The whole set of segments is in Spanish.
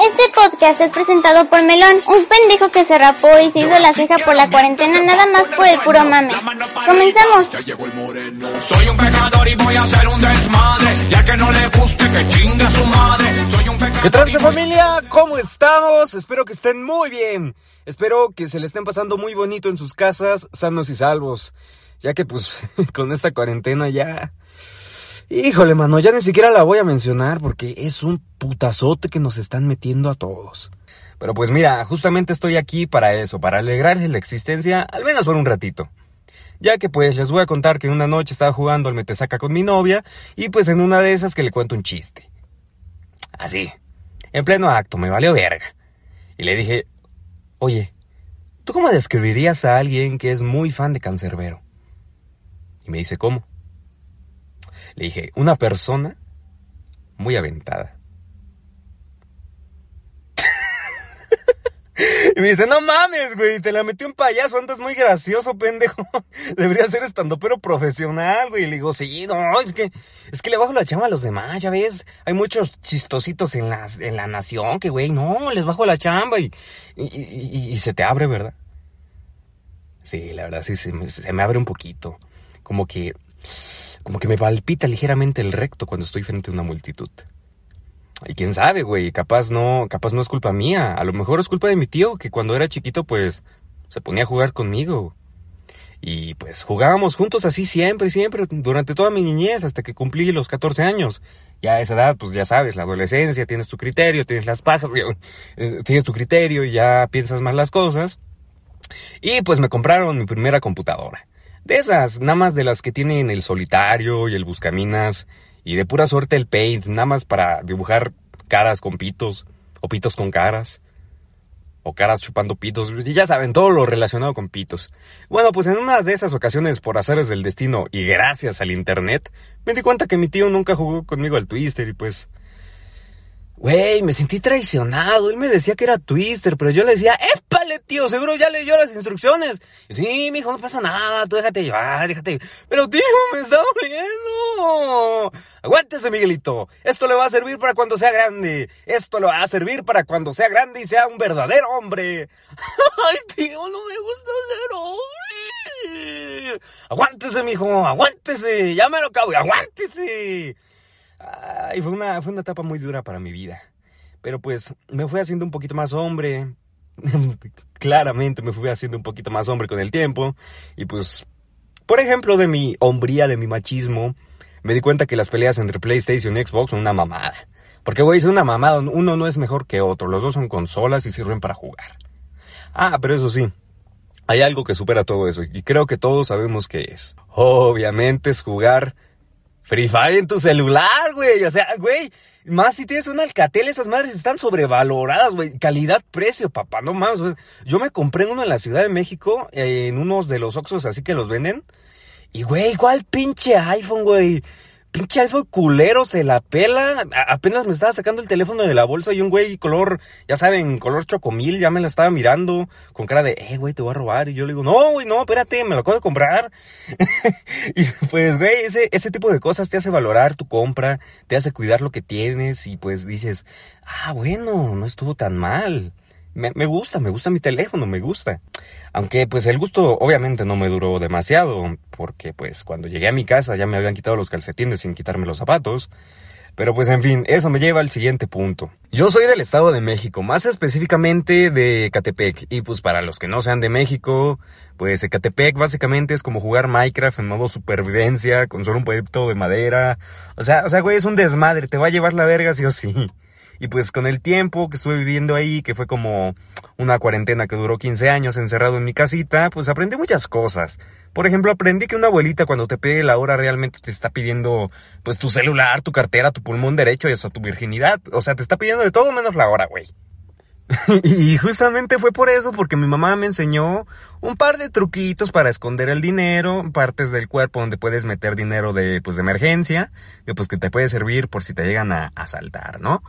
Este podcast es presentado por Melón, un pendejo que se rapó y se hizo la ceja por la cuarentena nada más por el puro mame. Comenzamos. Soy un pecador y voy a hacer un desmadre, ya que no le guste que chinga su madre. Soy un pecador. ¿Qué tal familia? ¿Cómo estamos? Espero que estén muy bien. Espero que se le estén pasando muy bonito en sus casas, sanos y salvos. Ya que pues con esta cuarentena ya Híjole, mano, ya ni siquiera la voy a mencionar porque es un putazote que nos están metiendo a todos. Pero pues mira, justamente estoy aquí para eso, para alegrarles la existencia, al menos por un ratito. Ya que pues les voy a contar que una noche estaba jugando al metesaca con mi novia y pues en una de esas que le cuento un chiste. Así, en pleno acto, me valió verga. Y le dije, oye, ¿tú cómo describirías a alguien que es muy fan de Cancerbero? Y me dice, ¿cómo? Le dije, una persona muy aventada. y me dice, no mames, güey, te la metió un payaso, andas muy gracioso, pendejo. Debería ser estando pero profesional, güey. Y le digo, sí, no, es que, es que le bajo la chamba a los demás, ya ves. Hay muchos chistositos en la, en la nación que, güey, no, les bajo la chamba y, y, se te abre, ¿verdad? Sí, la verdad, sí, se me abre un poquito. Como que como que me palpita ligeramente el recto cuando estoy frente a una multitud. Y quién sabe, güey, capaz no, capaz no es culpa mía. A lo mejor es culpa de mi tío, que cuando era chiquito, pues, se ponía a jugar conmigo. Y pues jugábamos juntos así siempre, siempre, durante toda mi niñez, hasta que cumplí los 14 años. Ya a esa edad, pues ya sabes, la adolescencia, tienes tu criterio, tienes las pajas, eh, tienes tu criterio ya piensas más las cosas. Y pues me compraron mi primera computadora. De esas, nada más de las que tienen el solitario y el buscaminas y de pura suerte el paint, nada más para dibujar caras con pitos o pitos con caras o caras chupando pitos, y ya saben, todo lo relacionado con pitos. Bueno, pues en una de esas ocasiones, por haceres del destino y gracias al internet, me di cuenta que mi tío nunca jugó conmigo al Twister y pues Güey, me sentí traicionado. Él me decía que era Twister, pero yo le decía, épale, tío, seguro ya leyó las instrucciones. Sí, mijo, no pasa nada, tú déjate llevar, déjate. Pero, tío, me está doliendo. Aguántese, Miguelito. Esto le va a servir para cuando sea grande. Esto le va a servir para cuando sea grande y sea un verdadero hombre. Ay, tío, no me gusta ser hombre. Aguántese, mijo, aguántese. Ya me lo acabo, aguántese. Y fue una, fue una etapa muy dura para mi vida. Pero pues me fui haciendo un poquito más hombre. Claramente me fui haciendo un poquito más hombre con el tiempo. Y pues, por ejemplo, de mi hombría, de mi machismo, me di cuenta que las peleas entre PlayStation y Xbox son una mamada. Porque, güey, es una mamada. Uno no es mejor que otro. Los dos son consolas y sirven para jugar. Ah, pero eso sí. Hay algo que supera todo eso. Y creo que todos sabemos qué es. Obviamente es jugar Free Fire en tu celular, güey. O sea, güey. Más si tienes un Alcatel, esas madres están sobrevaloradas, güey. Calidad-precio, papá, no más. Yo me compré uno en la Ciudad de México, en unos de los Oxos así que los venden. Y, güey, igual pinche iPhone, güey. Pinche iPhone culero se la pela. apenas me estaba sacando el teléfono de la bolsa y un güey color, ya saben, color chocomil, ya me la estaba mirando con cara de, eh, güey, te voy a robar. Y yo le digo, no, güey, no, espérate, me lo acabo de comprar. y pues, güey, ese, ese tipo de cosas te hace valorar tu compra, te hace cuidar lo que tienes y pues dices, ah, bueno, no estuvo tan mal. Me, me gusta, me gusta mi teléfono, me gusta. Aunque pues el gusto obviamente no me duró demasiado, porque pues cuando llegué a mi casa ya me habían quitado los calcetines sin quitarme los zapatos. Pero pues en fin, eso me lleva al siguiente punto. Yo soy del Estado de México, más específicamente de Ecatepec. Y pues para los que no sean de México, pues Ecatepec básicamente es como jugar Minecraft en modo supervivencia, con solo un pueblito de madera. O sea, o sea, güey, es un desmadre, te va a llevar la verga sí o sí. Y pues con el tiempo que estuve viviendo ahí, que fue como una cuarentena que duró 15 años encerrado en mi casita, pues aprendí muchas cosas. Por ejemplo, aprendí que una abuelita cuando te pide la hora realmente te está pidiendo pues tu celular, tu cartera, tu pulmón derecho y eso, tu virginidad. O sea, te está pidiendo de todo menos la hora, güey. y justamente fue por eso, porque mi mamá me enseñó un par de truquitos para esconder el dinero, partes del cuerpo donde puedes meter dinero de, pues, de emergencia, que pues que te puede servir por si te llegan a asaltar, ¿no?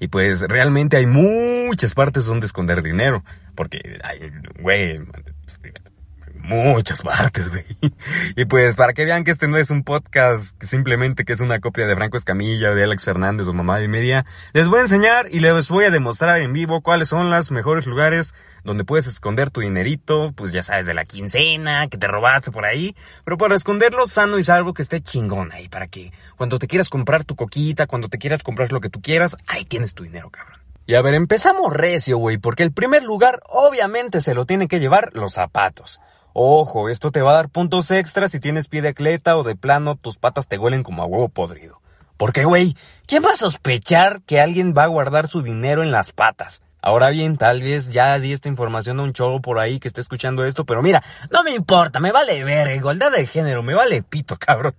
Y pues realmente hay muchas partes donde esconder dinero, porque, güey, muchas partes, güey. Y pues para que vean que este no es un podcast simplemente que es una copia de Franco Escamilla, de Alex Fernández o Mamá de Media, les voy a enseñar y les voy a demostrar en vivo cuáles son los mejores lugares donde puedes esconder tu dinerito, pues ya sabes, de la quincena, que te robaste por ahí, pero para esconderlo sano y salvo que esté chingón ahí, para que cuando te quieras comprar tu coquita, cuando te quieras comprar lo que tú quieras, ahí tienes tu dinero, cabrón. Y a ver, empezamos recio, güey, porque el primer lugar obviamente se lo tienen que llevar los zapatos. Ojo, esto te va a dar puntos extras si tienes pie de atleta o de plano tus patas te huelen como a huevo podrido. Porque, güey, ¿quién va a sospechar que alguien va a guardar su dinero en las patas? Ahora bien, tal vez ya di esta información a un cholo por ahí que esté escuchando esto, pero mira, no me importa, me vale ver, igualdad de género, me vale pito, cabrón.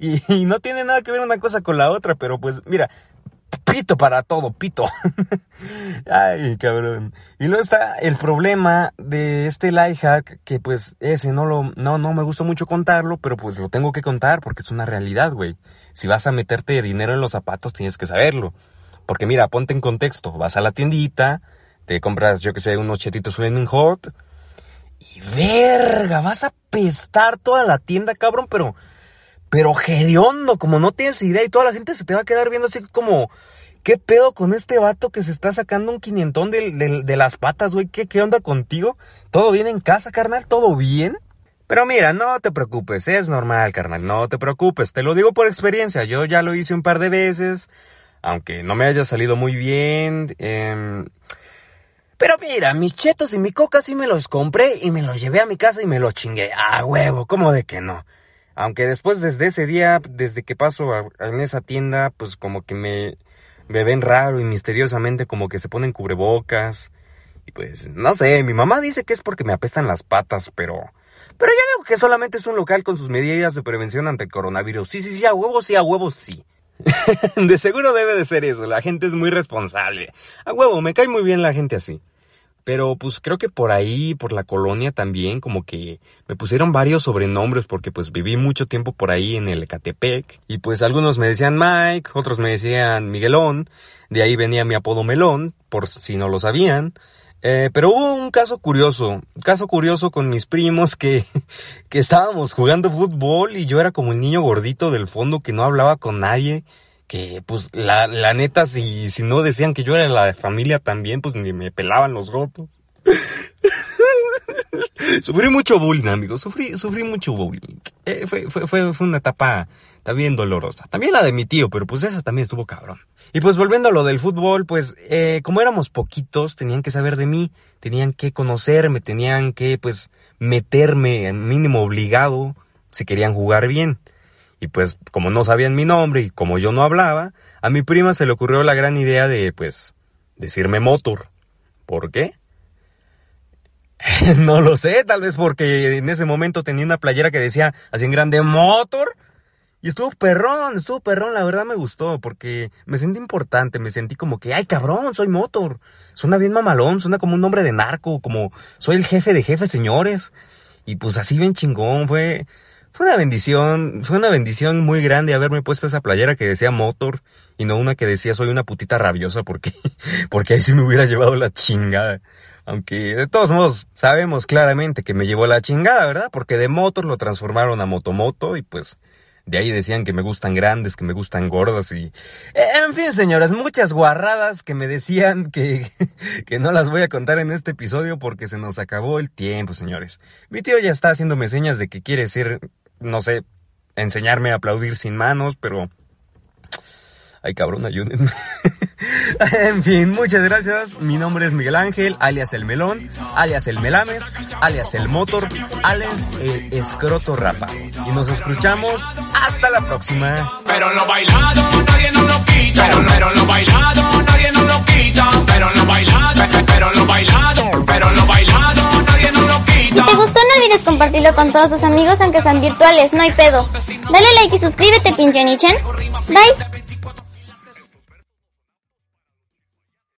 Y, no tiene nada que ver una cosa con la otra, pero pues mira, pito para todo, pito. Ay, cabrón. Y luego está el problema de este life hack, que pues ese no lo, no, no me gusta mucho contarlo, pero pues lo tengo que contar porque es una realidad, güey. Si vas a meterte dinero en los zapatos, tienes que saberlo. Porque mira, ponte en contexto, vas a la tiendita, te compras, yo que sé, unos chetitos Flaming Hot, y verga, vas a pestar toda la tienda, cabrón, pero pero hediondo, como no tienes idea y toda la gente se te va a quedar viendo así como, ¿qué pedo con este vato que se está sacando un quinientón de, las patas, güey? ¿Qué, ¿Qué onda contigo? ¿Todo bien en casa, carnal? ¿Todo bien? Pero mira, no te preocupes, es normal, carnal, no te preocupes, te lo digo por experiencia, yo ya lo hice un par de veces, aunque no me haya salido muy bien. Eh... Pero mira, mis chetos y mi coca sí me los compré y me los llevé a mi casa y me los chingué. Ah, huevo, ¿cómo de que no? Aunque después desde ese día, desde que paso en esa tienda, pues como que me, me ven raro y misteriosamente como que se ponen cubrebocas. Y pues, no sé, mi mamá dice que es porque me apestan las patas, pero... Pero yo digo que solamente es un local con sus medidas de prevención ante el coronavirus. Sí, sí, sí, a huevos, sí, a huevos, sí. de seguro debe de ser eso, la gente es muy responsable. A huevo, me cae muy bien la gente así. Pero pues creo que por ahí, por la colonia también, como que me pusieron varios sobrenombres porque pues viví mucho tiempo por ahí en el Ecatepec. Y pues algunos me decían Mike, otros me decían Miguelón. De ahí venía mi apodo Melón, por si no lo sabían. Eh, pero hubo un caso curioso, un caso curioso con mis primos que, que estábamos jugando fútbol y yo era como el niño gordito del fondo que no hablaba con nadie que pues la, la neta, si, si no decían que yo era la familia también, pues ni me pelaban los gotos. sufrí mucho bullying, amigos, sufrí, sufrí mucho bullying. Eh, fue, fue, fue, fue una etapa también dolorosa. También la de mi tío, pero pues esa también estuvo cabrón. Y pues volviendo a lo del fútbol, pues eh, como éramos poquitos, tenían que saber de mí, tenían que conocerme, tenían que pues meterme, mínimo obligado, si querían jugar bien. Y pues como no sabían mi nombre y como yo no hablaba, a mi prima se le ocurrió la gran idea de pues decirme motor. ¿Por qué? no lo sé, tal vez porque en ese momento tenía una playera que decía así en grande motor. Y estuvo perrón, estuvo perrón, la verdad me gustó, porque me sentí importante, me sentí como que, ay cabrón, soy motor. Suena bien mamalón, suena como un nombre de narco, como soy el jefe de jefes, señores. Y pues así bien chingón, fue, fue una bendición, fue una bendición muy grande haberme puesto esa playera que decía motor y no una que decía soy una putita rabiosa porque, porque ahí sí me hubiera llevado la chingada. Aunque de todos modos sabemos claramente que me llevó la chingada, ¿verdad? Porque de motor lo transformaron a motomoto y pues de ahí decían que me gustan grandes, que me gustan gordas y... En fin, señoras, muchas guarradas que me decían que, que no las voy a contar en este episodio porque se nos acabó el tiempo, señores. Mi tío ya está haciéndome señas de que quiere ser no sé, enseñarme a aplaudir sin manos, pero... Ay, cabrón, ayúdenme. en fin, muchas gracias. Mi nombre es Miguel Ángel, alias El Melón, alias El Melames, alias El Motor, alias El Escroto Rapa. Y nos escuchamos hasta la próxima. Pero lo bailado olvides compartirlo con todos tus amigos aunque sean virtuales, no hay pedo. Dale like y suscríbete, pinche Nichan. Bye.